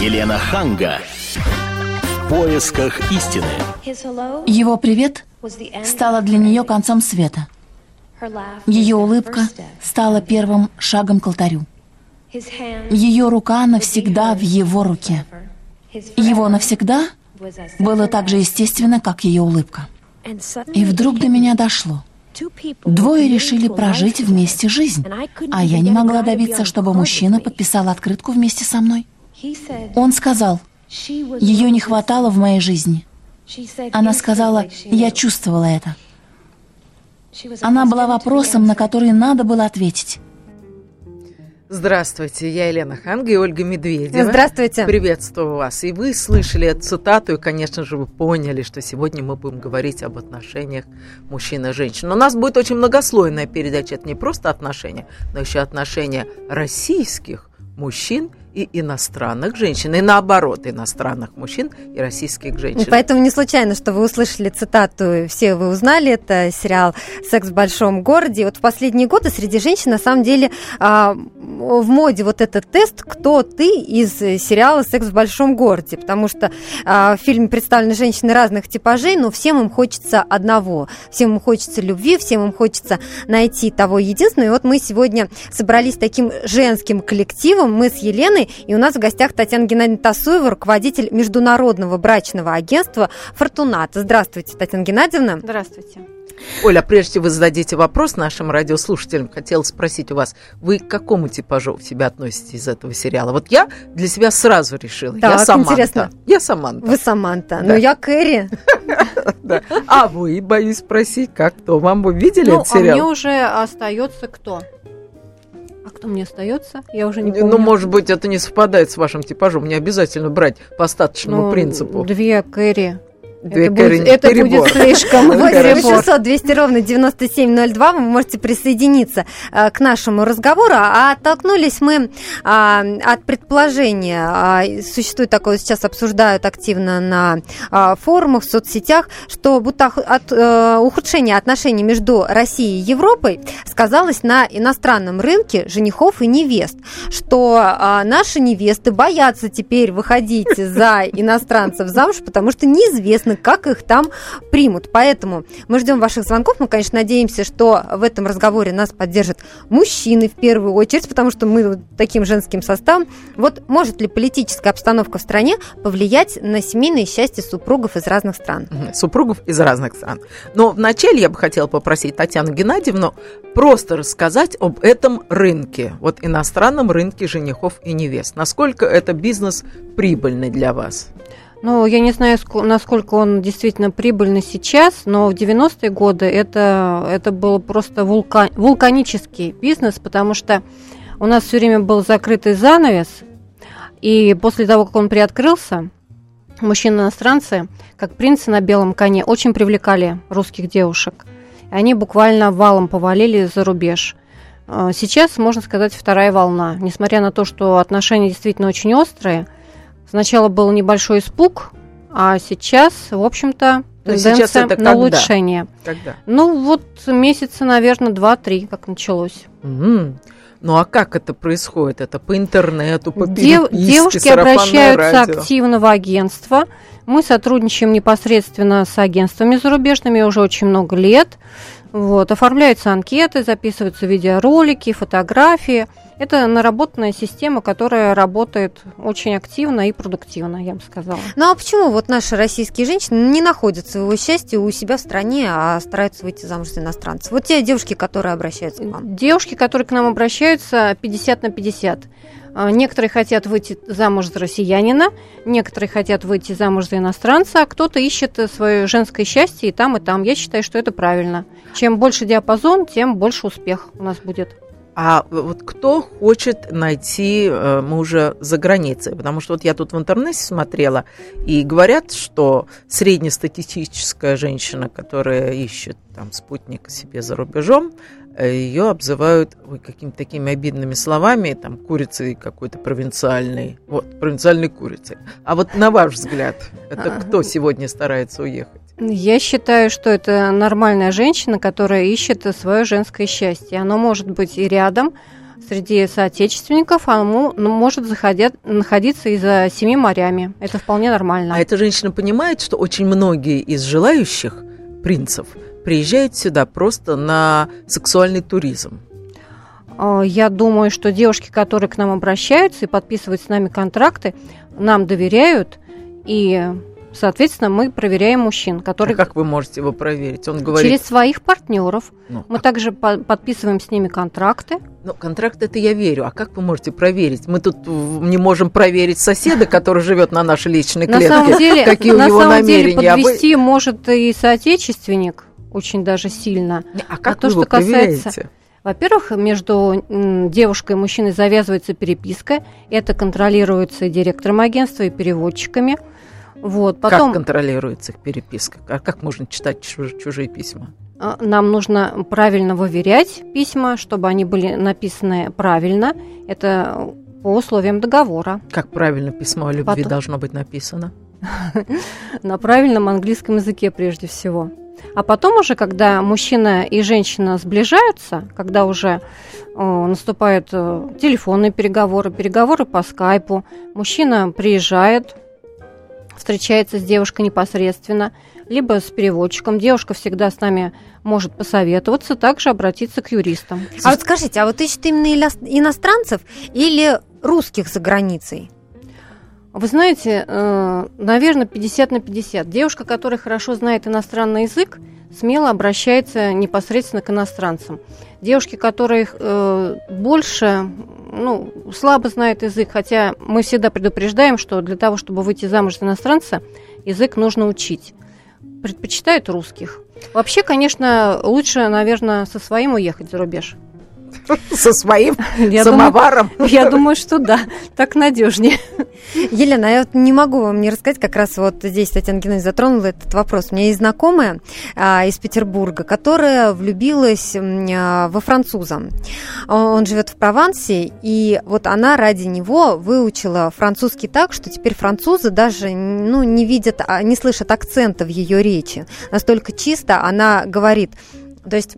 Елена Ханга. В поисках истины. Его привет стало для нее концом света. Ее улыбка стала первым шагом к алтарю. Ее рука навсегда в его руке. Его навсегда было так же естественно, как ее улыбка. И вдруг до меня дошло. Двое решили прожить вместе жизнь, а я не могла добиться, чтобы мужчина подписал открытку вместе со мной. Он сказал, ее не хватало в моей жизни. Она сказала, я чувствовала это. Она была вопросом, на который надо было ответить. Здравствуйте, я Елена Ханга и Ольга Медведева. Здравствуйте. Приветствую вас. И вы слышали эту цитату, и, конечно же, вы поняли, что сегодня мы будем говорить об отношениях мужчин и женщин. Но у нас будет очень многослойная передача. Это не просто отношения, но еще отношения российских мужчин и иностранных женщин, и наоборот, иностранных мужчин и российских женщин. Поэтому не случайно, что вы услышали цитату, все вы узнали, это сериал «Секс в большом городе». Вот в последние годы среди женщин, на самом деле, а, в моде вот этот тест «Кто ты?» из сериала «Секс в большом городе», потому что а, в фильме представлены женщины разных типажей, но всем им хочется одного, всем им хочется любви, всем им хочется найти того единственного. И вот мы сегодня собрались таким женским коллективом, мы с Еленой, и у нас в гостях Татьяна Геннадьевна Тасуева, руководитель международного брачного агентства «Фортуната». Здравствуйте, Татьяна Геннадьевна. Здравствуйте. Оля, прежде чем вы зададите вопрос нашим радиослушателям, хотела спросить у вас, вы к какому типажу себя относитесь из этого сериала? Вот я для себя сразу решила. Так, я Саманта. интересно. Я Саманта. Вы Саманта. Да. Ну, я Кэрри. А вы, боюсь спросить, как кто? Вам вы видели Ну, этот а мне сериал? уже остается кто? А кто мне остается? Я уже не помню. Ну, может быть, это не совпадает с вашим типажом. Не обязательно брать по остаточному Ну, принципу. Две Кэрри. Это будет, это перебор. будет слишком. Ну, 8 хорошо. 800 200 ровно 9702. Вы можете присоединиться э, к нашему разговору. А оттолкнулись мы а, от предположения. а, Существует такое, сейчас обсуждают активно на а, форумах, в соцсетях, что будто от э, ухудшения отношений между Россией и Европой сказалось на иностранном рынке женихов и невест. Что а, наши невесты боятся теперь выходить за иностранцев замуж, потому что неизвестно, как их там примут. Поэтому мы ждем ваших звонков. Мы, конечно, надеемся, что в этом разговоре нас поддержат мужчины в первую очередь, потому что мы таким женским составом. Вот может ли политическая обстановка в стране повлиять на семейное счастье супругов из разных стран? Супругов из разных стран. Но вначале я бы хотела попросить Татьяну Геннадьевну просто рассказать об этом рынке, вот иностранном рынке женихов и невест. Насколько это бизнес прибыльный для вас? Ну, я не знаю, ск- насколько он действительно прибыльный сейчас, но в 90-е годы это, это был просто вулка- вулканический бизнес, потому что у нас все время был закрытый занавес, и после того, как он приоткрылся, мужчины-иностранцы, как принцы на белом коне, очень привлекали русских девушек. И они буквально валом повалили за рубеж. Э, Сейчас, можно сказать, вторая волна. Несмотря на то, что отношения действительно очень острые, сначала был небольшой испуг, а сейчас, в общем-то, Ну, тенденция это на когда? улучшение. Когда? Ну, вот месяца, наверное, два-три, как началось. Мгм. Ну а как это происходит? Это по интернету, по переписке, девушки обращаются радио? активно в агентство. Мы сотрудничаем непосредственно с агентствами зарубежными уже очень много лет. Вот, оформляются анкеты, записываются видеоролики, фотографии. Это наработанная система, которая работает очень активно и продуктивно, я бы сказала. Ну а почему вот наши российские женщины не находят своего счастья у себя в стране, а стараются выйти замуж за иностранцев? Вот те девушки, которые обращаются к вам. Девушки, которые к нам обращаются, 50 на 50. А, Некоторые хотят выйти замуж за россиянина, некоторые хотят выйти замуж за иностранца, а кто-то ищет э, свое женское счастье и там, и там. Я считаю, что это правильно. Чем больше диапазон, тем больше успех у нас будет. А вот кто хочет найти э, мужа за границей? Потому что вот я тут в интернете смотрела, и говорят, что среднестатистическая женщина, которая ищет там спутника себе за рубежом, ее обзывают ой, какими-то такими обидными словами, там, курицей какой-то провинциальной, вот, провинциальной курицей. А вот на ваш взгляд, это кто сегодня старается уехать? Я считаю, что это нормальная женщина, которая ищет свое женское счастье. Оно может быть и рядом среди соотечественников, а ну, может заходят, находиться и за семи морями. Это вполне нормально. А эта женщина понимает, что очень многие из желающих принцев приезжают сюда просто на сексуальный туризм. А, я думаю, что девушки, которые к нам обращаются и подписывают с нами контракты, нам доверяют и Соответственно, мы проверяем мужчин, которые... А как вы можете его проверить? Он говорит... Через своих партнеров. Ну, мы а... также по подписываем с ними контракты. Ну, контракт это я верю. А как вы можете проверить? Мы тут не можем проверить соседа, который живет на нашей личной клетке. На самом деле, какие у него намерения. Деле, подвести может и соотечественник очень даже сильно. А как а то, что касается во-первых, между девушкой и мужчиной завязывается переписка. Это контролируется и директором агентства, и переводчиками. Вот, потом... Как контролируется их переписка? А как можно читать чуж- чужие письма? А, нам нужно правильно выверять письма, чтобы они были написаны правильно. Это по условиям договора. Как правильно письмо о любви потом... должно быть написано? На правильном английском языке прежде всего. А потом уже, когда мужчина и женщина сближаются, когда уже э, наступают э, телефонные переговоры, переговоры по скайпу, мужчина приезжает, встречается с девушкой непосредственно, либо с переводчиком. Девушка всегда с нами может посоветоваться, также обратиться к юристам. А вот скажите, а вот ищет именно иностранцев или русских за границей? Вы знаете, э, наверное, 50 на 50. Девушка, которая хорошо знает иностранный язык, смело обращается непосредственно к иностранцам. Девушки, которые э, больше, ну, слабо знают язык, хотя мы всегда предупреждаем, что для того, чтобы выйти замуж за иностранца, язык нужно учить. Предпочитают русских. Вообще, конечно, лучше, наверное, со своим уехать за рубеж. Со своим я самоваром? Думаю, я думаю, что да, так надежнее. Елена, я вот не могу вам не рассказать, как раз вот здесь Татьяна Геннадьевна затронула этот вопрос. У меня есть знакомая а, из Петербурга, которая влюбилась а, во француза. Он живет в Провансе, и вот она ради него выучила французский так, что теперь французы даже ну, не видят, а, не слышат акцента в ее речи. Настолько чисто она говорит. То есть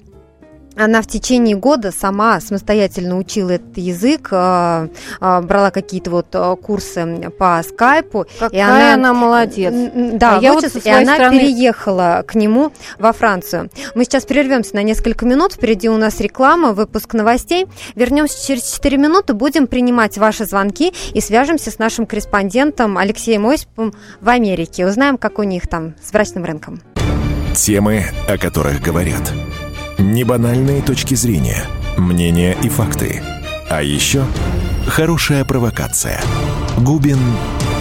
она в течение года сама самостоятельно учила этот язык, а, а, брала какие-то вот а, курсы по скайпу. Какая и она, она молодец. Да, а я вот и она стороны... переехала к нему во Францию. Мы сейчас прервемся на несколько минут. Впереди у нас реклама, выпуск новостей. Вернемся через 4 минуты, будем принимать ваши звонки и свяжемся с нашим корреспондентом Алексеем Осиповым в Америке. Узнаем, как у них там с брачным рынком. Темы, о которых говорят. Небанальные точки зрения, мнения и факты. А еще хорошая провокация. Губин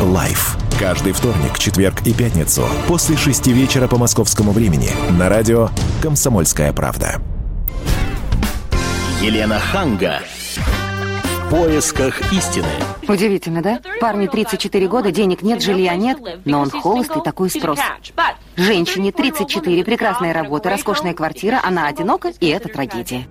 Live. Каждый вторник, четверг и пятницу после шести вечера по московскому времени на радио «Комсомольская правда». Елена Ханга. В поисках истины. Удивительно, да? Парни 34 года, денег нет, жилья нет, но он холостый, такой спрос. Женщине 34, прекрасная работа, роскошная квартира, она одинока, и это трагедия.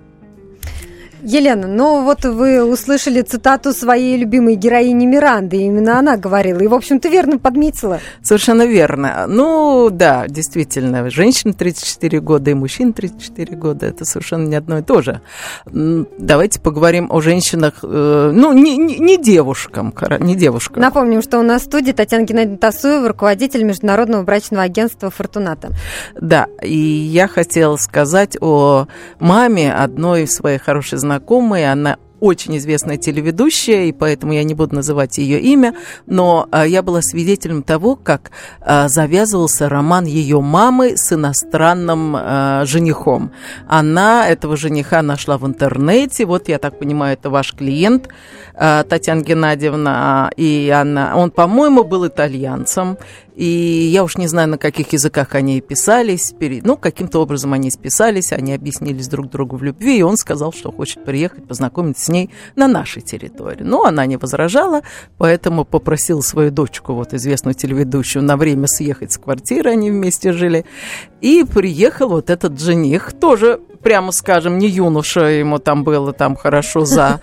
Елена, ну вот вы услышали цитату своей любимой героини Миранды, именно она говорила, и, в общем, ты верно подметила. Совершенно верно. Ну, да, действительно, женщина 34 года и мужчина 34 года, это совершенно не одно и то же. Давайте поговорим о женщинах, э, ну, не, не, не девушкам, не девушкам. Напомним, что у нас в студии Татьяна Геннадьевна Тасуева, руководитель международного брачного агентства «Фортуната». Да, и я хотела сказать о маме одной своей хорошей знакомой, знакомой, она очень известная телеведущая, и поэтому я не буду называть ее имя, но а, я была свидетелем того, как а, завязывался роман ее мамы с иностранным а, женихом. Она этого жениха нашла в интернете, вот я так понимаю, это ваш клиент, а, Татьяна Геннадьевна, и она, он, по-моему, был итальянцем, и я уж не знаю, на каких языках они писались. Ну, каким-то образом они списались, они объяснились друг другу в любви, и он сказал, что хочет приехать, познакомиться с ней на нашей территории. Но она не возражала, поэтому попросил свою дочку, вот известную телеведущую, на время съехать с квартиры, они вместе жили. И приехал вот этот жених, тоже прямо скажем, не юноша, ему там было там хорошо за.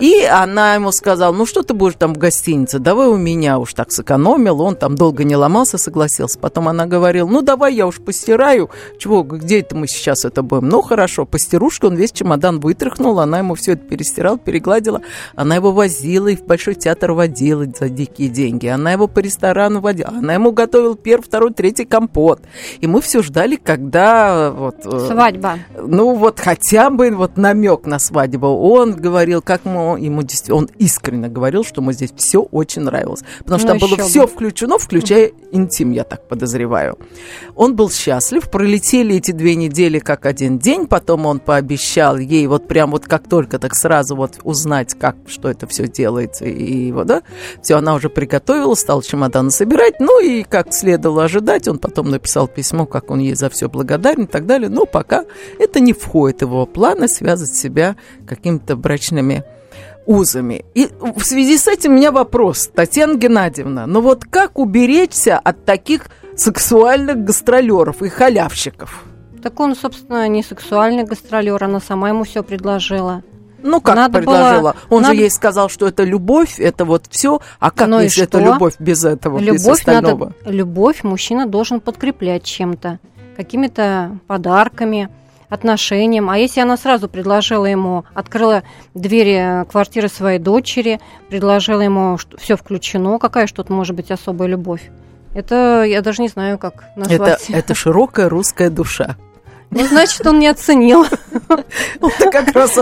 И она ему сказала, ну что ты будешь там в гостинице, давай у меня уж так сэкономил, он там долго не ломался, согласился. Потом она говорила, ну давай я уж постираю, чего, где это мы сейчас это будем? Ну хорошо, постирушка, он весь чемодан вытряхнул, она ему все это перестирала, перегладила, она его возила и в Большой театр водила за дикие деньги, она его по ресторану водила, она ему готовила первый, второй, третий компот. И мы все ждали, когда вот... Э, Свадьба. Ну вот хотя бы вот намек на свадьбу. Он говорил, как мы ему действительно, он искренне говорил, что ему здесь все очень нравилось. Потому что ну, там было бы. все включено, включая интим, я так подозреваю. Он был счастлив, пролетели эти две недели как один день, потом он пообещал ей вот прям вот как только так сразу вот узнать, как, что это все делается, и вот, да, все, она уже приготовила, стал чемоданы собирать, ну и как следовало ожидать, он потом написал письмо, как он ей за все благодарен и так далее, но пока это не входит в его планы связать себя какими-то брачными узами. И в связи с этим у меня вопрос, Татьяна Геннадьевна, ну вот как уберечься от таких сексуальных гастролеров и халявщиков? Так он, собственно, не сексуальный гастролер, она сама ему все предложила. Ну, как надо предложила? Было, он надо... же ей сказал, что это любовь, это вот все. А как, ну если это любовь без этого, любовь без остального? Надо, любовь мужчина должен подкреплять чем-то, какими-то подарками отношениям. А если она сразу предложила ему, открыла двери квартиры своей дочери, предложила ему, что все включено, какая что тут может быть особая любовь? Это я даже не знаю, как назвать. Это, это широкая русская душа. Ну, значит, он не оценил.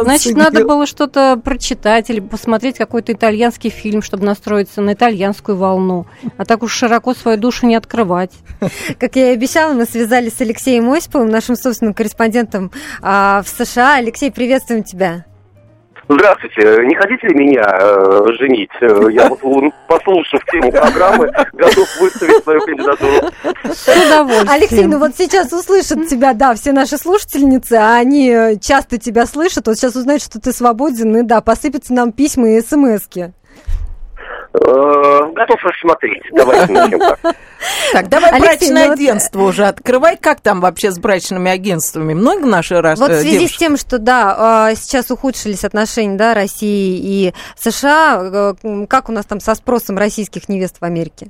Значит, надо было что-то прочитать или посмотреть какой-то итальянский фильм, чтобы настроиться на итальянскую волну. А так уж широко свою душу не открывать. Как я и обещала, мы связались с Алексеем Осиповым, нашим собственным корреспондентом а, в США. Алексей, приветствуем тебя. Здравствуйте. Не хотите ли меня э, женить? Э, я вот, послушав тему программы, готов выставить свою кандидатуру. С удовольствием. Алексей, ну вот сейчас услышат тебя, да, все наши слушательницы, а они э, часто тебя слышат. Вот сейчас узнают, что ты свободен, и да, посыпятся нам письма и смски. Э, готов рассмотреть. Давайте начнем так. Так, давай Алексей, брачное ну агентство уже открывай. Как там вообще с брачными агентствами? Много наши раз Вот в связи девушек? с тем, что, да, а, сейчас ухудшились отношения, да, России и США, э, как у нас там со спросом российских невест в Америке?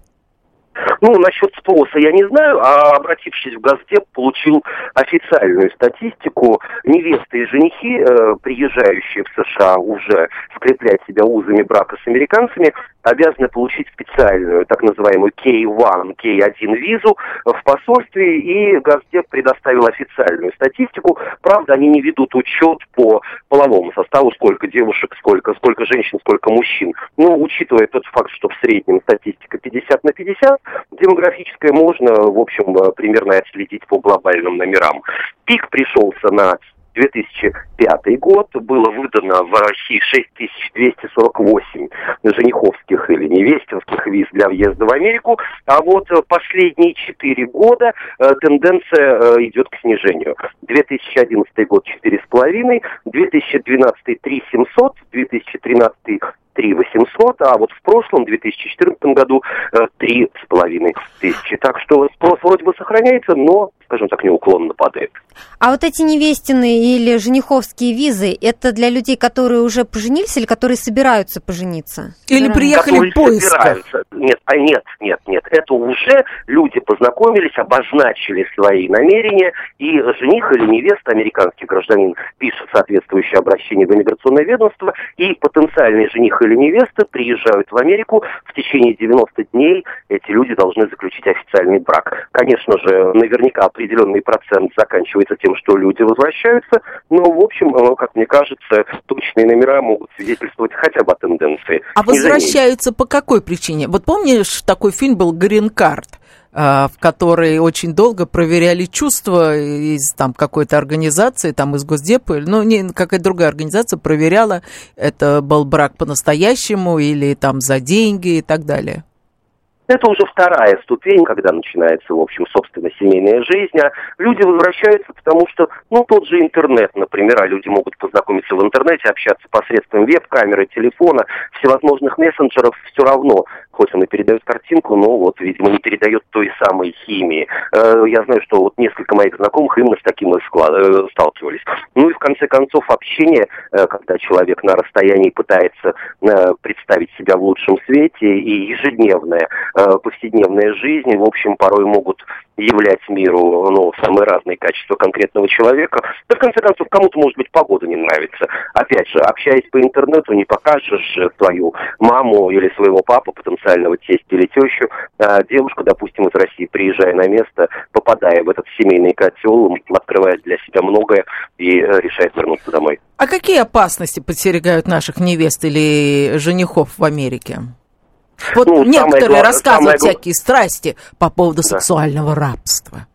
Ну, насчет спроса я не знаю, а обратившись в Газдеп, получил официальную статистику. Невесты и женихи, э, приезжающие в США уже скреплять себя узами брака с американцами, обязаны получить специальную, так называемую K1, K1 визу в посольстве, и Газдеп предоставил официальную статистику. Правда, они не ведут учет по половому составу, сколько девушек, сколько, сколько женщин, сколько мужчин. Но учитывая тот факт, что в среднем статистика 50 на 50, демографическая можно, в общем, примерно отследить по глобальным номерам. Пик пришелся на 2005 год было выдано в России 6248 жениховских или невестинских виз для въезда в Америку, а вот последние 4 года э, тенденция э, идет к снижению. 2011 год 4,5, 2012 3700, 2013 3 800, а вот в прошлом, 2014 году, 3 с половиной тысячи. Так что спрос вроде бы сохраняется, но, скажем так, неуклонно падает. А вот эти невестины или жениховские визы, это для людей, которые уже поженились или которые собираются пожениться? Или приехали в поисках? Нет, а нет, нет, нет. Это уже люди познакомились, обозначили свои намерения, и жених или невеста, американский гражданин, пишет соответствующее обращение в иммиграционное ведомство, и потенциальный жених или невеста приезжают в Америку, в течение 90 дней эти люди должны заключить официальный брак. Конечно же, наверняка определенный процент заканчивается тем, что люди возвращаются, но, в общем, э, как мне кажется, точные номера могут свидетельствовать хотя бы о тенденции. А возвращаются по какой причине? Вот помнишь, такой фильм был «Грин-карт»? А, в которой очень долго проверяли чувства из там какой-то организации, там из Госдепа, ну, не какая-то другая организация проверяла, это был брак по-настоящему или там за деньги и так далее. Это уже вторая ступень, когда начинается, в общем, собственно, семейная жизнь. А люди возвращаются, потому что, ну, тот же интернет, например, а люди могут познакомиться в интернете, общаться посредством веб-камеры, телефона, всевозможных мессенджеров, все равно хоть он и передает картинку, но вот, видимо, не передает той самой химии. Э, я знаю, что вот несколько моих знакомых именно с таким и сталкивались. Ну и в конце концов общение, когда человек на расстоянии пытается представить себя в лучшем свете, и ежедневная, повседневная жизнь, в общем, порой могут являть миру ну, самые разные качества конкретного человека. Да, в конце концов, кому-то, может быть, погода не нравится. Опять же, общаясь по интернету, не покажешь свою маму или своего папу, потенциального тестя или тещу. А девушка, допустим, из России, приезжая на место, попадая в этот семейный котел, открывает для себя многое и э, решает вернуться домой. А какие опасности подстерегают наших невест или женихов в Америке? Вот ну, некоторые рассказывают самое... всякие страсти по поводу да. сексуального рабства.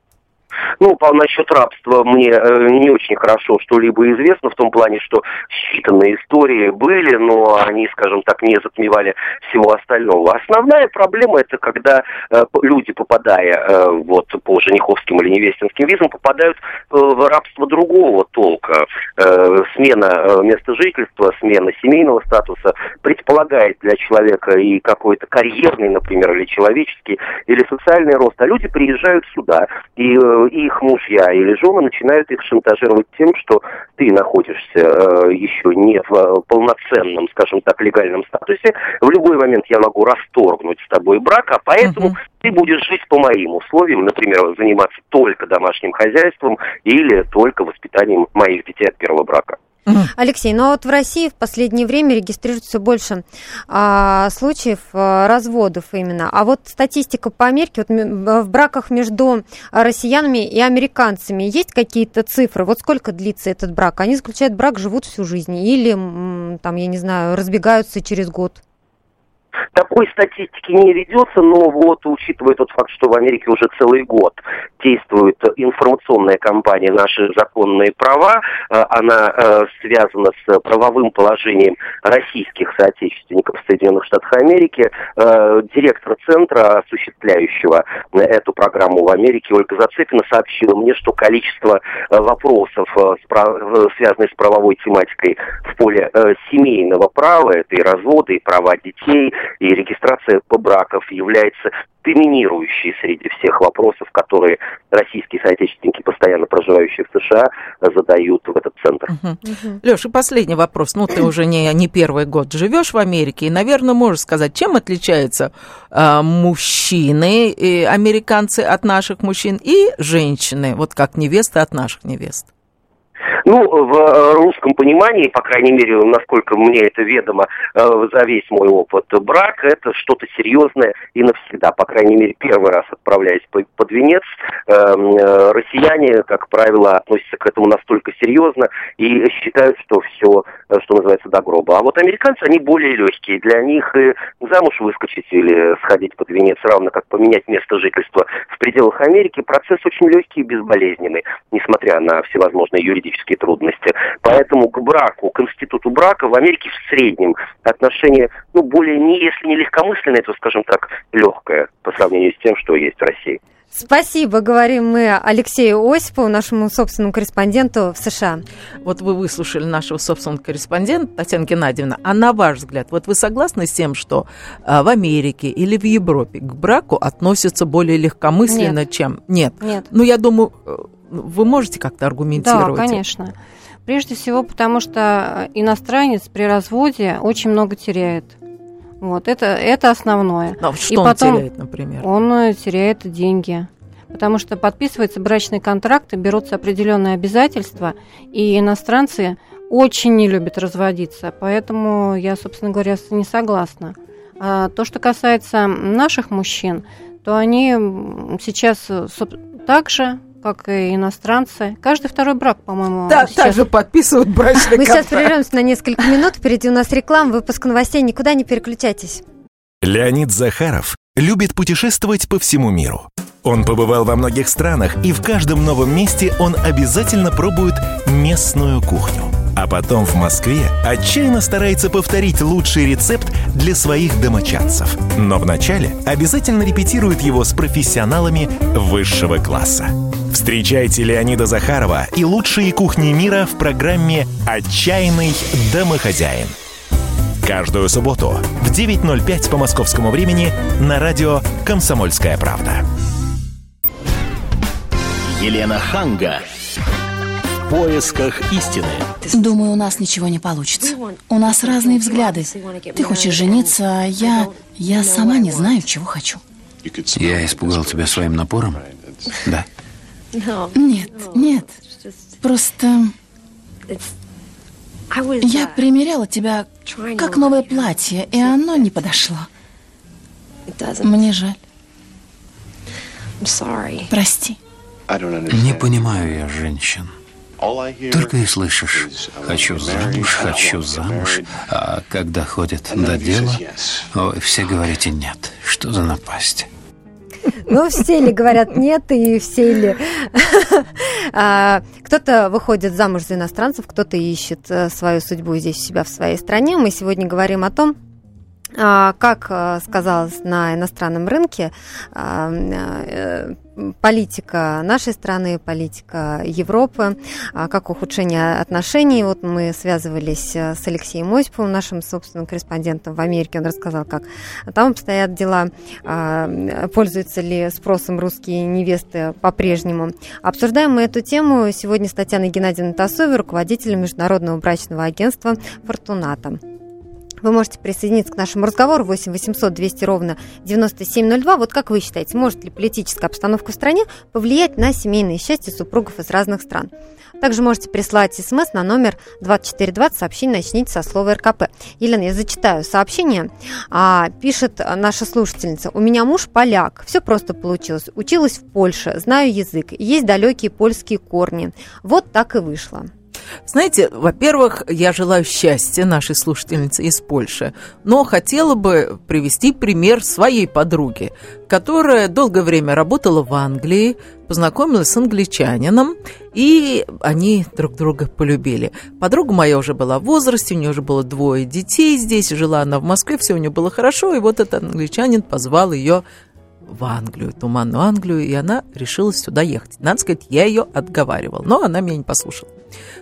Ну, по, насчет рабства мне э, не очень хорошо что-либо известно, в том плане, что считанные истории были, но они, скажем так, не затмевали всего остального. Основная проблема это когда э, люди, попадая э, вот по жениховским или невестинским визам, попадают э, в рабство другого толка. Э, смена э, места жительства, смена семейного статуса предполагает для человека и какой-то карьерный, например, или человеческий, или социальный рост. А люди приезжают сюда, и, э, и их мужья или жены начинают их шантажировать тем, что ты находишься э, еще не в э, полноценном, скажем так, легальном статусе. В любой момент я могу расторгнуть с тобой брак, а поэтому uh-huh. ты будешь жить по моим условиям, например, заниматься только домашним хозяйством или только воспитанием моих детей от первого брака. Алексей, ну а вот в России в последнее время регистрируется больше а, случаев а, разводов именно. А вот статистика по Америке, вот в браках между россиянами и американцами есть какие-то цифры? Вот сколько длится этот брак? Они заключают брак, живут всю жизнь или, там, я не знаю, разбегаются через год? Такой статистики не ведется, но вот учитывая тот факт, что в Америке уже целый год действует информационная кампания «Наши законные права», э, она э, связана с правовым положением российских соотечественников в Соединенных Штатах Америки. Э, директор центра, осуществляющего эту программу в Америке, Ольга Зацепина, сообщила мне, что количество вопросов, связанных с правовой тематикой в поле семейного права, это и разводы, и права детей, и регистрация по браков является доминирующей среди всех вопросов, которые российские соотечественники, постоянно проживающие в США, задают в этот центр. Угу. Угу. Леша, последний вопрос. Ну, ты уже не, не первый год живешь в Америке, и, наверное, можешь сказать, чем отличаются э, мужчины, и американцы от наших мужчин, и женщины, вот как невесты от наших невест? Ну, в э, русском понимании, по крайней мере, насколько мне это ведомо э, за весь мой опыт, брак – это что-то серьезное и навсегда. По крайней мере, первый раз отправляясь под венец, эм, э, россияне, как правило, относятся к этому настолько серьезно и считают, что все, что называется, до гроба. А вот американцы, они более легкие. Для них и замуж выскочить или сходить под венец, равно как поменять место жительства в пределах Америки, процесс очень легкий и безболезненный, несмотря на всевозможные юридические технические трудности. Поэтому к браку, к институту брака в Америке в среднем отношение, ну, более, не, если не легкомысленное, то, скажем так, легкое по сравнению с тем, что есть в России. Спасибо, говорим мы Алексею Осипову, нашему собственному корреспонденту в США. Вот вы выслушали нашего собственного корреспондента Татьяна Геннадьевна. А на ваш взгляд, вот вы согласны с тем, что а, в Америке или в Европе к браку относятся более легкомысленно, Нет. чем... Нет. Нет. Ну, я думаю, э, вы можете как-то аргументировать? Да, конечно. Прежде всего, потому что иностранец при разводе очень много теряет. Вот, это, это основное. Но что И он потом теряет, например? Он э, теряет деньги. Потому что подписывается брачный контракт, и берутся определенные обязательства, и иностранцы очень не любят разводиться. Поэтому я, собственно говоря, не согласна. А то, что касается наших мужчин, то они сейчас также как и иностранцы. Каждый второй брак, по-моему, Да, сейчас... также подписывают брачный Мы сейчас прервемся на несколько минут. Впереди у нас реклама, выпуск новостей. Никуда не переключайтесь. Леонид Захаров любит путешествовать по всему миру. Он побывал во многих странах, и в каждом новом месте он обязательно пробует местную кухню. А потом в Москве отчаянно старается повторить лучший рецепт для своих домочадцев. Но вначале обязательно репетирует его с профессионалами высшего класса. Встречайте Леонида Захарова и лучшие кухни мира в программе «Отчаянный домохозяин». Каждую субботу в 9.05 по московскому времени на радио «Комсомольская правда». Елена Ханга. В поисках истины. Думаю, у нас ничего не получится. У нас разные взгляды. Ты хочешь жениться, а я... Я сама не знаю, чего хочу. Я испугал тебя своим напором? Да. Нет, нет. Просто... Я примеряла тебя как новое платье, и оно не подошло. Мне жаль. Прости. Не понимаю я женщин. Только и слышишь «хочу замуж, хочу замуж», а когда ходят до дела, ой, все говорите «нет». Что за напасть? Ну, все ли говорят нет, и все ли... А, кто-то выходит замуж за иностранцев, кто-то ищет э, свою судьбу здесь у себя в своей стране. Мы сегодня говорим о том, а, как э, сказалось на иностранном рынке а, э, политика нашей страны, политика Европы, а, как ухудшение отношений. Вот мы связывались э, с Алексеем Осиповым, нашим собственным корреспондентом в Америке. Он рассказал, как там обстоят дела, пользуются ли спросом русские невесты по-прежнему. Обсуждаем мы эту тему сегодня с Татьяной Геннадьевной Тасовой, руководителем Международного брачного агентства «Фортуната». Вы можете присоединиться к нашему разговору 8 800 200 ровно 9702. Вот как вы считаете, может ли политическая обстановка в стране повлиять на семейное счастье супругов из разных стран? Также можете прислать смс на номер 2420, сообщение начните со слова РКП. Елена, я зачитаю сообщение. А, пишет наша слушательница. У меня муж поляк. Все просто получилось. Училась в Польше, знаю язык. Есть далекие польские корни. Вот так и вышло. Знаете, во-первых, я желаю счастья нашей слушательнице из Польши, но хотела бы привести пример своей подруги, которая долгое время работала в Англии, познакомилась с англичанином, и они друг друга полюбили. Подруга моя уже была в возрасте, у нее уже было двое детей здесь, жила она в Москве, все у нее было хорошо, и вот этот англичанин позвал ее в Англию, туманную Англию, и она решилась сюда ехать. Надо сказать, я ее отговаривал, но она меня не послушала.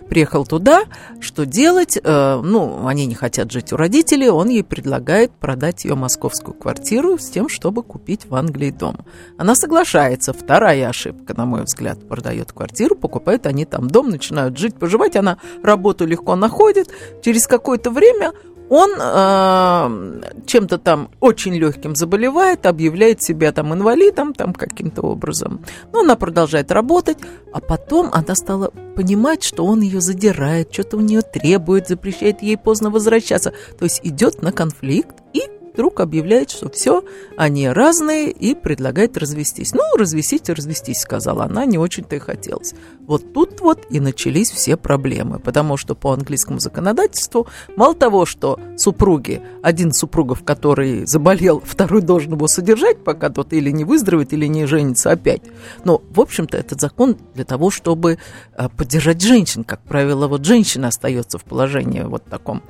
Приехал туда, что делать? Э, ну, они не хотят жить у родителей, он ей предлагает продать ее московскую квартиру с тем, чтобы купить в Англии дом. Она соглашается, вторая ошибка, на мой взгляд, продает квартиру, покупают они там дом, начинают жить, поживать, она работу легко находит, через какое-то время он э, чем-то там очень легким заболевает, объявляет себя там инвалидом, там каким-то образом. Но она продолжает работать, а потом она стала понимать, что он ее задирает, что-то у нее требует, запрещает ей поздно возвращаться. То есть идет на конфликт и вдруг объявляет, что все, они разные и предлагает развестись. Ну, развестись развестись, сказала она, не очень-то и хотелось. Вот тут вот и начались все проблемы, потому что по английскому законодательству мало того, что супруги, один из супругов, который заболел, второй должен его содержать, пока тот или не выздоровеет, или не женится опять. Но, в общем-то, этот закон для того, чтобы э, поддержать женщин. Как правило, вот женщина остается в положении вот таком.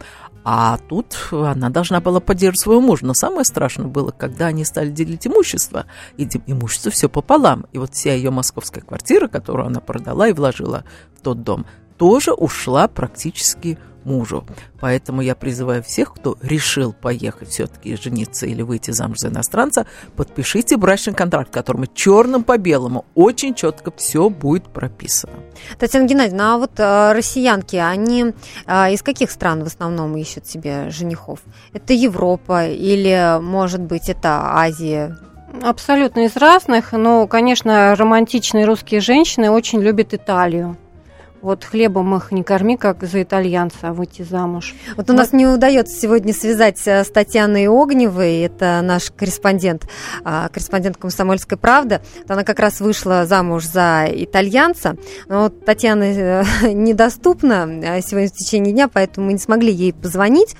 А тут она должна была поддерживать своего мужа. Но самое страшное было, когда они стали делить имущество. И имущество все пополам. И вот вся ее московская квартира, которую она продала и вложила в тот дом, тоже ушла практически мужу. Поэтому я призываю всех, кто решил поехать все-таки жениться или выйти замуж за иностранца, подпишите брачный контракт, в котором черным по белому очень четко все будет прописано. Татьяна Геннадьевна, а вот э, россиянки, они э, из каких стран в основном ищут себе женихов? Это Европа или, может быть, это Азия? Абсолютно из разных, но, конечно, романтичные русские женщины очень любят Италию. Вот хлебом их не корми, как за итальянца, а выйти замуж. Вот у вот. нас не удается сегодня связать э, с Татьяной Огневой, это наш корреспондент, а, корреспондент «Комсомольской правды». Она как раз вышла замуж за итальянца, но вот Татьяна э, недоступна э, сегодня в течение дня, поэтому мы не смогли ей позвонить.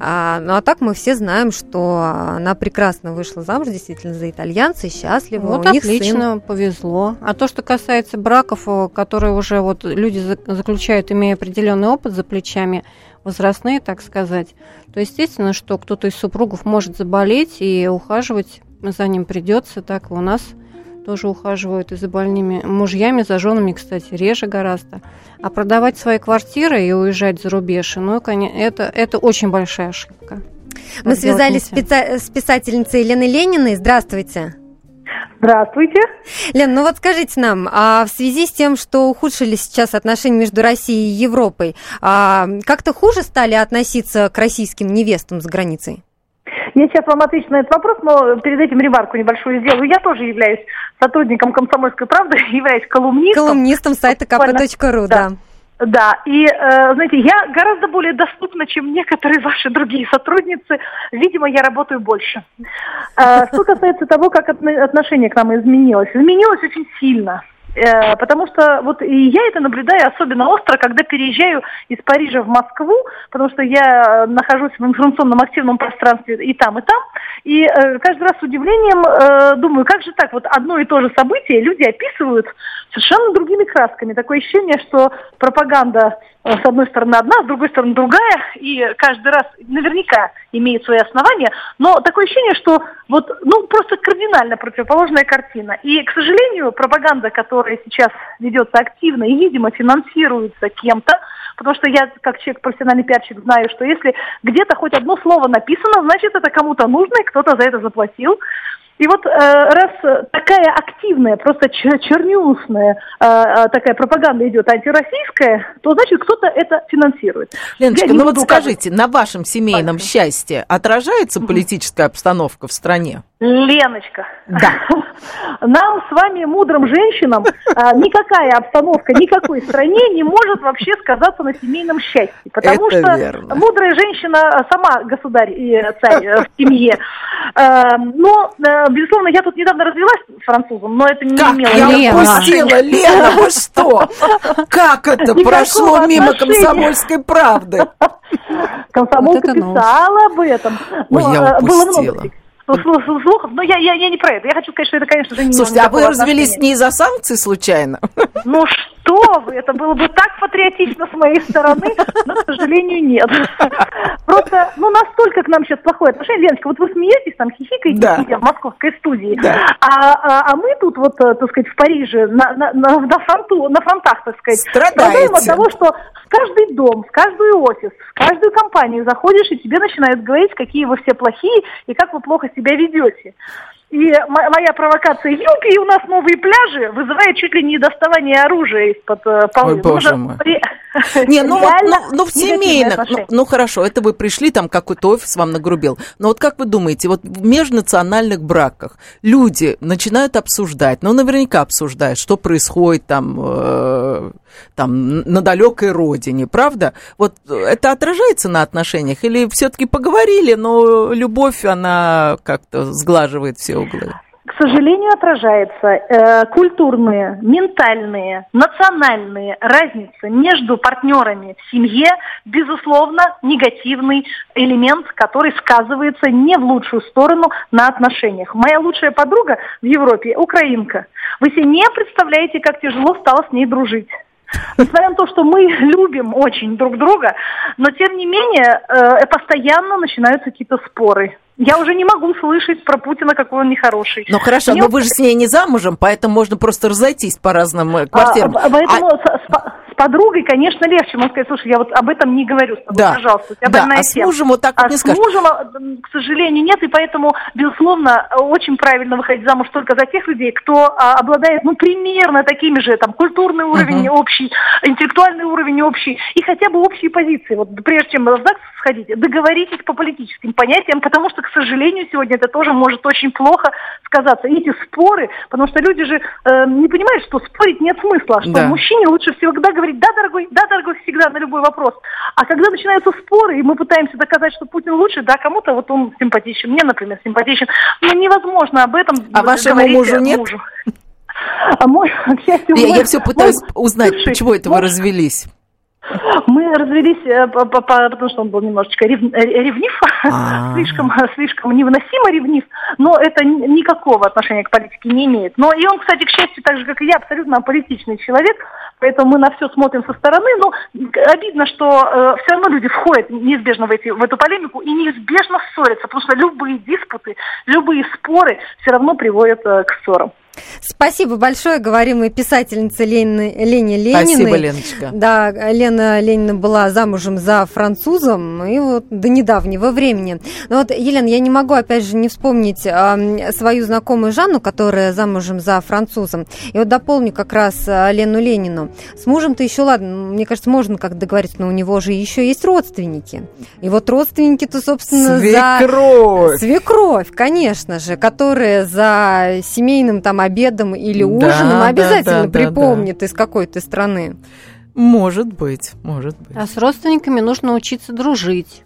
А, ну а так мы все знаем, что она прекрасно вышла замуж действительно за итальянца и счастлива. Вот у отлично, сын. повезло. А то, что касается браков, которые уже вот люди заключают, имея определенный опыт за плечами, возрастные, так сказать, то естественно, что кто-то из супругов может заболеть и ухаживать за ним придется. Так у нас тоже ухаживают и за больными мужьями, за женами, кстати, реже гораздо. А продавать свои квартиры и уезжать за рубеж, ну, конечно, это, это очень большая ошибка. Мы связались с писательницей Еленой Лениной. Здравствуйте. Здравствуйте. Лен, ну вот скажите нам, а в связи с тем, что ухудшились сейчас отношения между Россией и Европой, а как-то хуже стали относиться к российским невестам за границей? Я сейчас вам отвечу на этот вопрос, но перед этим ремарку небольшую сделаю. Я тоже являюсь сотрудником «Комсомольской правды», являюсь колумнистом. Колумнистом сайта kp.ru, да. Да, и, э, знаете, я гораздо более доступна, чем некоторые ваши другие сотрудницы. Видимо, я работаю больше. Э, что касается того, как отношение к нам изменилось. Изменилось очень сильно. Э, потому что вот и я это наблюдаю особенно остро, когда переезжаю из Парижа в Москву, потому что я нахожусь в информационном активном пространстве и там, и там, и э, каждый раз с удивлением э, думаю, как же так, вот одно и то же событие люди описывают совершенно другими красками. Такое ощущение, что пропаганда Э, с одной стороны одна, с другой стороны другая, и каждый раз наверняка имеет свои основания, но такое ощущение, что вот, ну, просто кардинально противоположная картина. И, к сожалению, пропаганда, которая сейчас ведется активно и, видимо, финансируется кем-то, потому что я, как человек, профессиональный пиарщик, знаю, что если где-то хоть одно слово написано, значит, это кому-то нужно, и кто-то за это заплатил. И вот э, раз такая активная, просто чернюсная э, э, такая пропаганда идет антироссийская, то значит кто-то это финансирует. Леночка, ну вот скажите, на вашем семейном Спасибо. счастье отражается политическая обстановка в стране? Леночка, да. нам с вами, мудрым женщинам, а, никакая обстановка никакой стране не может вообще сказаться на семейном счастье. Потому Это что верно. мудрая женщина сама государь и царь э, в семье. А, но, э, безусловно, я тут недавно развелась с французом, но это не как имело... Я Лена. упустила, Лена, вы что? Как это прошло мимо комсомольской правды? Комсомолка писала об этом. Ой, я упустила слухов, но я, я, я не про это. Я хочу сказать, что это, конечно же, не Слушайте, а вы развелись не из-за санкций случайно? Ну что вы, это было бы так патриотично с моей стороны, но, к сожалению, нет. Просто, ну, настолько к нам сейчас плохое отношение. Леночка, вот вы смеетесь, там, хихикаете да. в московской студии, да. а, а, а мы тут вот, э, так сказать, в Париже, на, на, на, на, фронту, на фронтах, так сказать, страдаем от того, что в каждый дом, в каждый офис, в каждую компанию заходишь, и тебе начинают говорить, какие вы все плохие, и как вы плохо себя ведете. И моя провокация юбки, и у нас новые пляжи вызывает чуть ли не доставание оружия из-под э, полы. Ой, боже мой. При... Не, ну, вот, ну, ну в семейных, ну, ну хорошо, это вы пришли, там какой-то офис вам нагрубил. Но вот как вы думаете, вот в межнациональных браках люди начинают обсуждать, ну наверняка обсуждают, что происходит там, э, там на далекой родине, правда? Вот это отражается на отношениях или все-таки поговорили, но любовь, она как-то сглаживает все углы? К сожалению, отражается э, культурные, ментальные, национальные разницы между партнерами в семье, безусловно, негативный элемент, который сказывается не в лучшую сторону на отношениях. Моя лучшая подруга в Европе – украинка. Вы себе не представляете, как тяжело стало с ней дружить. Несмотря на то, что мы любим очень друг друга, но тем не менее э, постоянно начинаются какие-то споры. Я уже не могу слышать про Путина, какой он нехороший. Ну хорошо, Мне но вы же с ней не замужем, поэтому можно просто разойтись по разным э, квартирам. А, поэтому а с подругой, конечно, легче. Можно сказать, слушай, я вот об этом не говорю с тобой, да. пожалуйста. У тебя да. а с мужем вот так а вот не скажешь. с мужем, а, к сожалению, нет, и поэтому, безусловно, очень правильно выходить замуж только за тех людей, кто а, обладает, ну, примерно такими же, там, культурный уровень uh-huh. общий, интеллектуальный уровень общий, и хотя бы общие позиции. Вот прежде чем в ЗАГС сходить, договоритесь по политическим понятиям, потому что, к сожалению, сегодня это тоже может очень плохо сказаться. И эти споры, потому что люди же э, не понимают, что спорить нет смысла, что да. мужчине лучше всегда говорить «да, дорогой, да, дорогой» всегда на любой вопрос. А когда начинаются споры, и мы пытаемся доказать, что Путин лучше, да, кому-то вот он симпатичен, мне, например, симпатичен, но ну, невозможно об этом А вашему мужу нет? Мужу. А мой, к счастью, я, мой, я все пытаюсь мой, узнать, слушай, почему это вы развелись. Мы развелись, э, потому что он был немножечко рев, э, ревнив, а. слишком, слишком невыносимо ревнив, но это никакого отношения к политике не имеет. Но и он, кстати, к счастью, так же, как и я, абсолютно аполитичный человек, поэтому мы на все смотрим со стороны. Но обидно, что э, все равно люди входят неизбежно в, эти, в эту полемику и неизбежно ссорятся, потому что любые диспуты, любые споры все равно приводят э, к ссорам. Спасибо большое, говорим мы писательнице Лене, Лене Лениной. Спасибо, Леночка. Да, Лена Ленина была замужем за французом, и вот до недавнего времени. Но вот, Елена, я не могу, опять же, не вспомнить э, свою знакомую Жанну, которая замужем за французом. И вот дополню как раз э, Лену Ленину. С мужем-то еще ладно, мне кажется, можно как договориться, но у него же еще есть родственники. И вот родственники-то, собственно, Свекровь. за... Свекровь, конечно же, которые за семейным там обедом или ужином Да, обязательно да, да, припомнит из какой то страны. Может быть, может быть. А с родственниками нужно учиться дружить.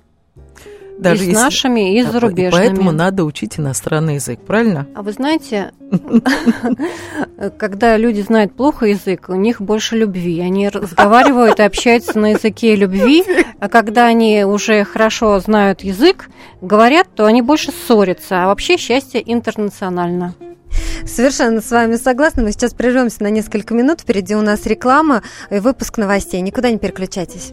Даже и с если- нашими, и с зарубежными. Поэтому надо учить иностранный язык, правильно? А вы знаете, когда люди знают плохо язык, у них больше любви. Они разговаривают и общаются на языке любви, а когда они уже хорошо знают язык, говорят, то они больше ссорятся. А вообще счастье интернационально. Совершенно с вами согласна. Мы сейчас прервемся на несколько минут. Впереди у нас реклама и выпуск новостей. Никуда не переключайтесь.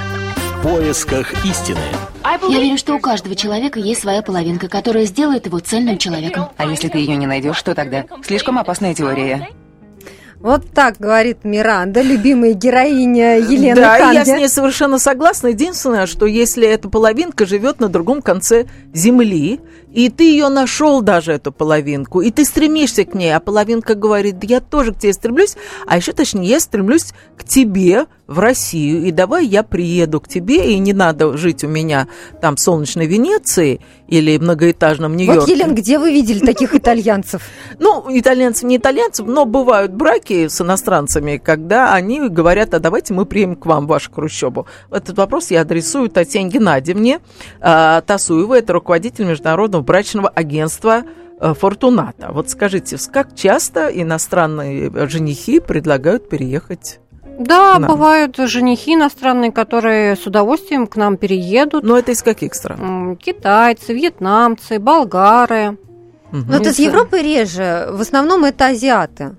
В поисках истины. Я верю, что у каждого человека есть своя половинка, которая сделает его цельным человеком. А если ты ее не найдешь, что тогда? Слишком опасная теория. Вот так говорит Миранда, любимая героиня Елены да, и я с ней совершенно согласна. Единственное, что если эта половинка живет на другом конце земли, и ты ее нашел даже, эту половинку, и ты стремишься к ней, а половинка говорит, да я тоже к тебе стремлюсь, а еще точнее, я стремлюсь к тебе в Россию, и давай я приеду к тебе, и не надо жить у меня там в солнечной Венеции или многоэтажном Нью-Йорке. Вот, Елена, где вы видели таких итальянцев? Ну, итальянцев не итальянцев, но бывают браки с иностранцами, когда они говорят, а давайте мы приедем к вам в вашу Хрущебу. Этот вопрос я адресую Татьяне Геннадьевне э, Тасуевой, это руководитель Международного брачного агентства э, Фортуната. Вот скажите, как часто иностранные женихи предлагают переехать? Да, Да. бывают женихи иностранные, которые с удовольствием к нам переедут. Но это из каких стран? Китайцы, вьетнамцы, болгары. Но это Если- Европы реже. В основном это азиаты.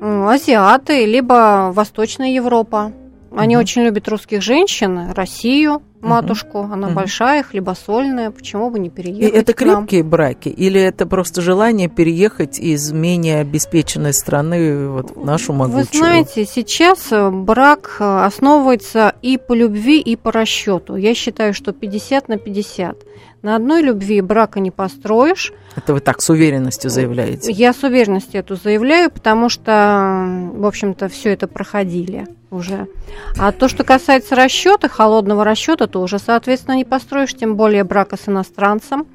Азиаты, либо Восточная Европа. Они Мгм. очень любят русских женщин, Россию, матушку. Она Мгм. большая, хлебосольная. Почему бы не И переехать это к нам? крепкие браки или это просто желание переехать из менее обеспеченной страны вот, в нашу могучую? Вы знаете, сейчас э, брак э, основывается и по любви, и по расчету. Я считаю, что 50 на 50. На одной любви брака не построишь. Это вы так с уверенностью заявляете? Я с уверенностью эту заявляю, потому что, в общем-то, все это проходили уже. А то, что касается расчета, холодного расчета, то уже, соответственно, не построишь, тем более брака с иностранцем.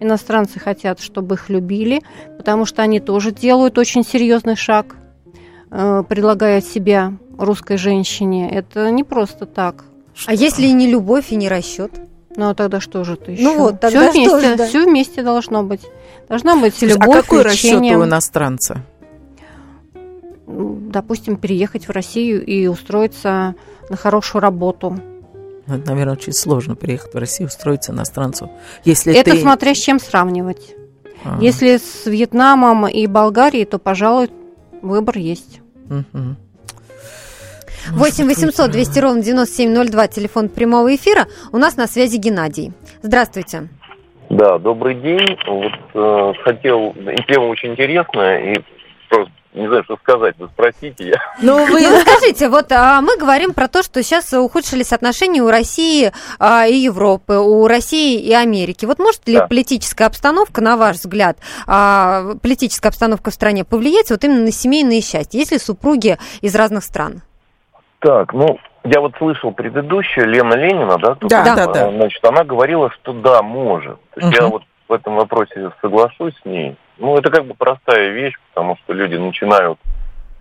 Иностранцы хотят, чтобы их любили, потому что они тоже делают очень серьезный шаг, э, предлагая себя русской женщине. Это не просто так. А если и не любовь, и не расчет? Ну а тогда что же ты еще? Ну вот, тогда все что вместе, же, да? все вместе должно быть. Должна быть Слушай, любовь, а какой расчет у иностранца? М, допустим, переехать в Россию и устроиться на хорошую работу. Ну, Это, наверное, очень сложно приехать в Россию, устроиться иностранцу. Если Это ты... смотря с чем сравнивать. А, Если с Вьетнамом и Болгарией, то, пожалуй, выбор есть. мгм. 8 800 200 ровно 9702, телефон прямого эфира. У нас на связи Геннадий. Здравствуйте. Да, добрый день. Вот э, хотел, и тема очень интересная, и не знаю, что сказать, вы спросите, я... Ну, вы... Скажите, вот а, мы говорим про то, что сейчас ухудшились отношения у России а, и Европы, у России и Америки. Вот может ли Да. политическая обстановка, на ваш взгляд, а, политическая обстановка в стране повлиять вот именно на семейное счастье, если супруги из разных стран? Так, ну, я вот слышал предыдущую, Лена Ленина, да? тут, Да, э, да, да. Значит, она говорила, что да, может. То есть я вот в этом вопросе соглашусь с ней. Ну, это как бы простая вещь, потому что люди начинают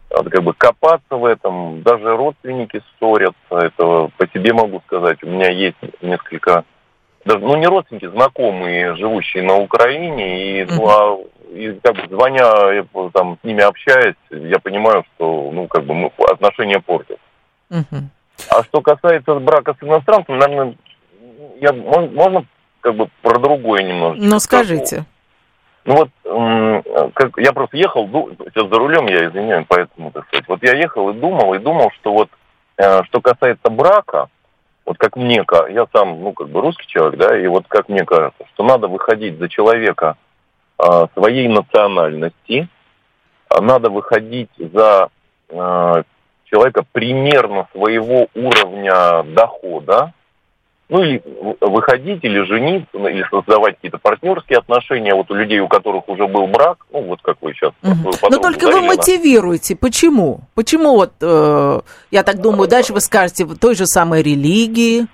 а, как бы копаться в этом, даже родственники ссорятся, это по себе могу сказать. У меня есть несколько, даже, ну не родственники, знакомые, живущие на Украине, и Мгм. два и, как бы, звоня, я, там, с ними общаясь, я понимаю, что, ну, как бы, мы, отношения портят. Мгм. А что касается брака с иностранцем, наверное, я, можно как бы про другое немножечко? Ну, скажите. Ну вот, как, я просто ехал, сейчас за рулем, я извиняюсь, поэтому, так сказать, вот я ехал и думал, и думал, что вот, э, что касается брака, вот как мне, я сам, ну, как бы русский человек, да, и вот как мне кажется, что надо выходить за человека э, своей национальности, а надо выходить за э, человека примерно своего уровня дохода, ну или выходить, или жениться, ну, или создавать какие-то партнерские отношения, вот у людей, у которых уже был брак, ну вот как вы сейчас. свою Но только вы мотивируете. Почему? Почему вот, э, я так думаю, дальше вы скажете, той же самой религии.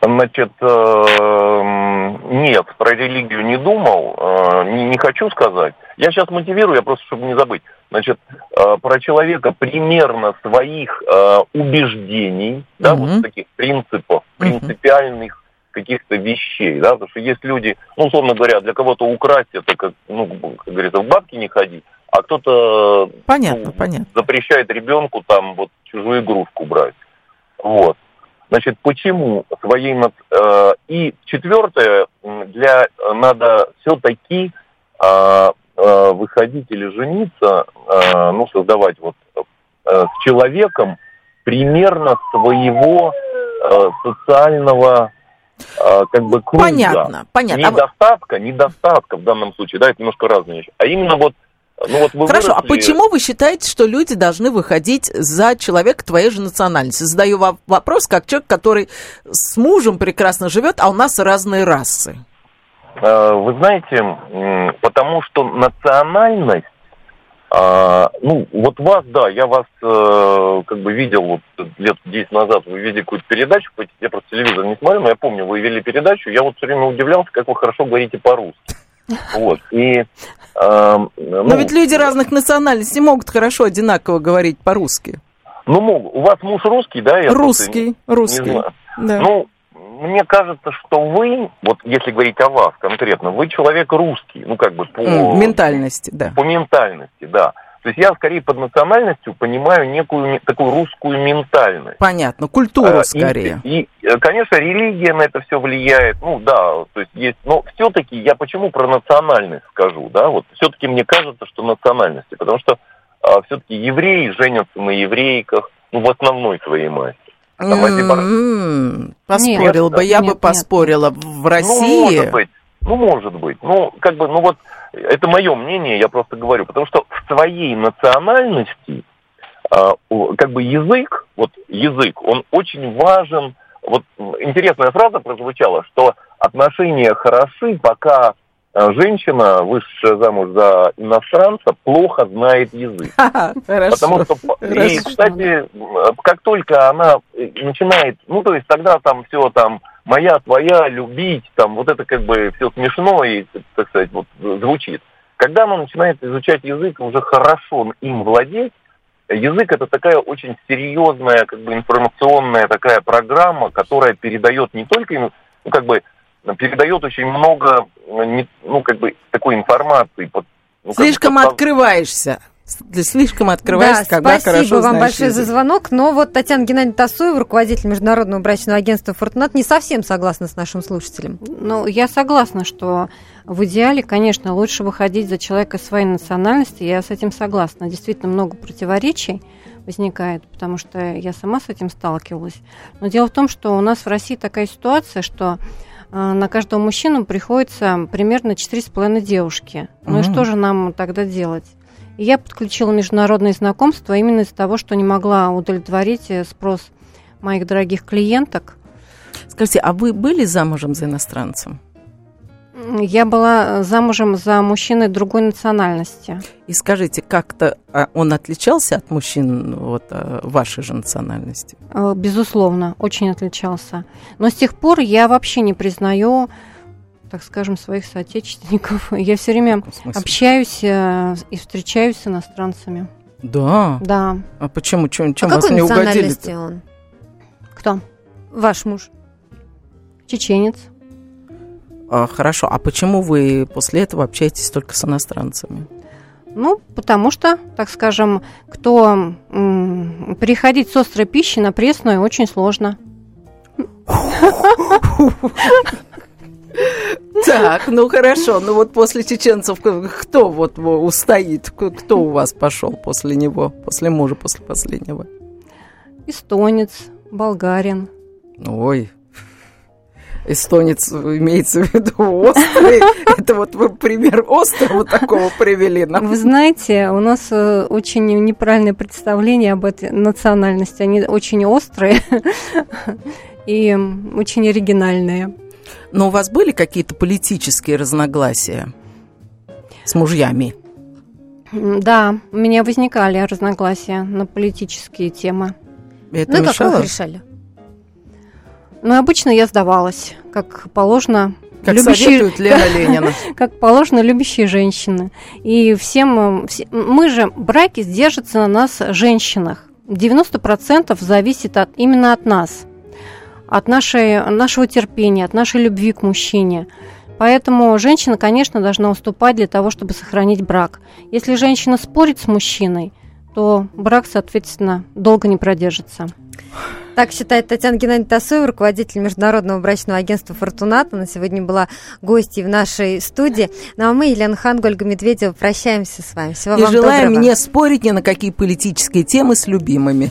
Значит, эм, нет, про религию не думал, э, не, не хочу сказать. Я сейчас мотивирую, я просто, чтобы не забыть. Значит, э, про человека примерно своих э, убеждений, да, вот таких принципов, принципиальных каких-то вещей, да, потому что есть люди, ну, условно говоря, для кого-то украсть это, как, ну, как говорится, в бабки не ходи, а кто-то Понятно, понятно. запрещает ребенку там вот чужую игрушку брать. Вот. Значит, почему своей... э, и четвертое, для э, надо все-таки э, э, выходить или жениться, э, ну, создавать вот э, с человеком примерно своего э, социального э, как бы круга. Понятно, понятно. А Недостатка, недостатка в данном случае, да, это немножко разные вещи. А именно вот, ну вот вы Хорошо, а выросли- почему вы считаете, что люди должны выходить за человека твоей же национальности? Задаю вам вопрос, как человек, который с мужем прекрасно живет, а у нас разные расы. Э, Вы знаете, потому что национальность, а, ну, вот вас, да, я вас э, как бы видел вот лет 10 назад, вы видели какую-то передачу, я просто телевизор не смотрю, но я помню, вы вели передачу, я вот все время удивлялся, как вы хорошо говорите по-русски. Вот, и... Но ну, ведь люди разных национальностей могут хорошо одинаково говорить по-русски. Ну. У вас муж русский, да? я Русский, просто русский, не знаю. да. Ну, мне кажется, что вы, вот если говорить о вас конкретно, вы человек русский, ну, как бы по... Ментальности, да. По ментальности, да. То есть я скорее под национальностью понимаю некую такую русскую ментальность. Понятно, культуру А, и- скорее. И, э, конечно, религия на это все влияет. Ну да, то есть есть. Но все-таки я почему про национальность скажу, да? Вот все-таки мне кажется, что национальности, потому что все-таки евреи женятся на еврейках, ну в основной своей массе. Там эти пар- М, Поспорил Нет, бы, я нет, бы нет. поспорила. В Ну, России... может быть. Ну, может быть. Ну, как бы, ну вот, это мое мнение, я просто говорю. Потому что в своей национальности, а, как бы язык, вот язык, он очень важен. Вот интересная фраза прозвучала, что отношения хороши, пока женщина, вышедшая замуж за иностранца, плохо знает язык. Хорошо. Потому что, и, кстати, как только она э, начинает, ну, то есть тогда там все там моя, твоя, любить, там вот это как бы все смешно и, так сказать, вот звучит. Когда она начинает изучать язык, уже хорошо им владеть, язык это такая очень серьезная, как бы информационная такая программа, которая передает не только, им, ну, как бы, передает очень много, э, ну, как бы, такой информации. под- ну, как бы Слишком открываешься. Слишком открываешься, да, когда спасибо хорошо вам большое за язык. звонок. Но вот Татьяна Геннадьевна Тасуева, руководитель Международного брачного агентства «Фортунат», не совсем согласна с нашим слушателем. Ну, я согласна, что в идеале, конечно, лучше выходить за человека своей национальности. Я с этим согласна. Действительно, много противоречий возникает, потому что я сама с этим сталкивалась. Но дело в том, что у нас в России такая ситуация, что на каждого мужчину приходится примерно 4,5 девушки. Ну и что же нам тогда делать? И я подключила международные знакомства именно из-за того, что не могла удовлетворить э, спрос моих дорогих клиенток. Скажите, а вы были замужем за иностранцем? Я была э, замужем за мужчиной другой национальности. И скажите, как-то а, он отличался от мужчин вот, а, вашей же национальности? Э, Безусловно, очень отличался. Но с тех пор я вообще не признаю, так скажем, своих соотечественников. Я все время общаюсь э, и встречаюсь с иностранцами. Да. Да. А почему? Чем, чем а вас какой не национальности угодили? он? Кто? Ваш муж. Чеченец. А, хорошо, а почему вы после этого общаетесь только с иностранцами? Ну, потому что, так скажем, кто м, переходить с острой пищи на пресную очень сложно. Так, ну хорошо, ну вот после чеченцев кто вот устоит, кто у вас пошел после него, после мужа, после последнего? Эстонец, болгарин. Ой, эстонец имеется в виду острый. Это вот вы пример острого такого привели нам. Вы знаете, у нас э, очень неправильное представление об этой национальности. Они очень острые и очень оригинальные. Но у вас были какие-то политические разногласия с мужьями? Да, у меня возникали разногласия на политические темы. Это ну, мешало? как вы решали? Ну, обычно я сдавалась, как положено как любящие, Лена Ленина. как положено любящие женщины. И всем, мы же, браки держатся на нас, женщинах. 90% зависит от, именно от нас, от нашей, нашего терпения, от нашей любви к мужчине. Поэтому женщина, конечно, должна уступать для того, чтобы сохранить брак. Если женщина спорит с мужчиной, то брак, соответственно, долго не продержится. Так считает Татьяна Геннадьевна Тасоева, руководитель Международного брачного агентства «Фортуната». На сегодня была гостьей в нашей студии. Ну а мы, Елена Хан, Ольга Медведева, прощаемся с вами. Всего И вам желаем доброго. не спорить ни на какие политические темы с любимыми.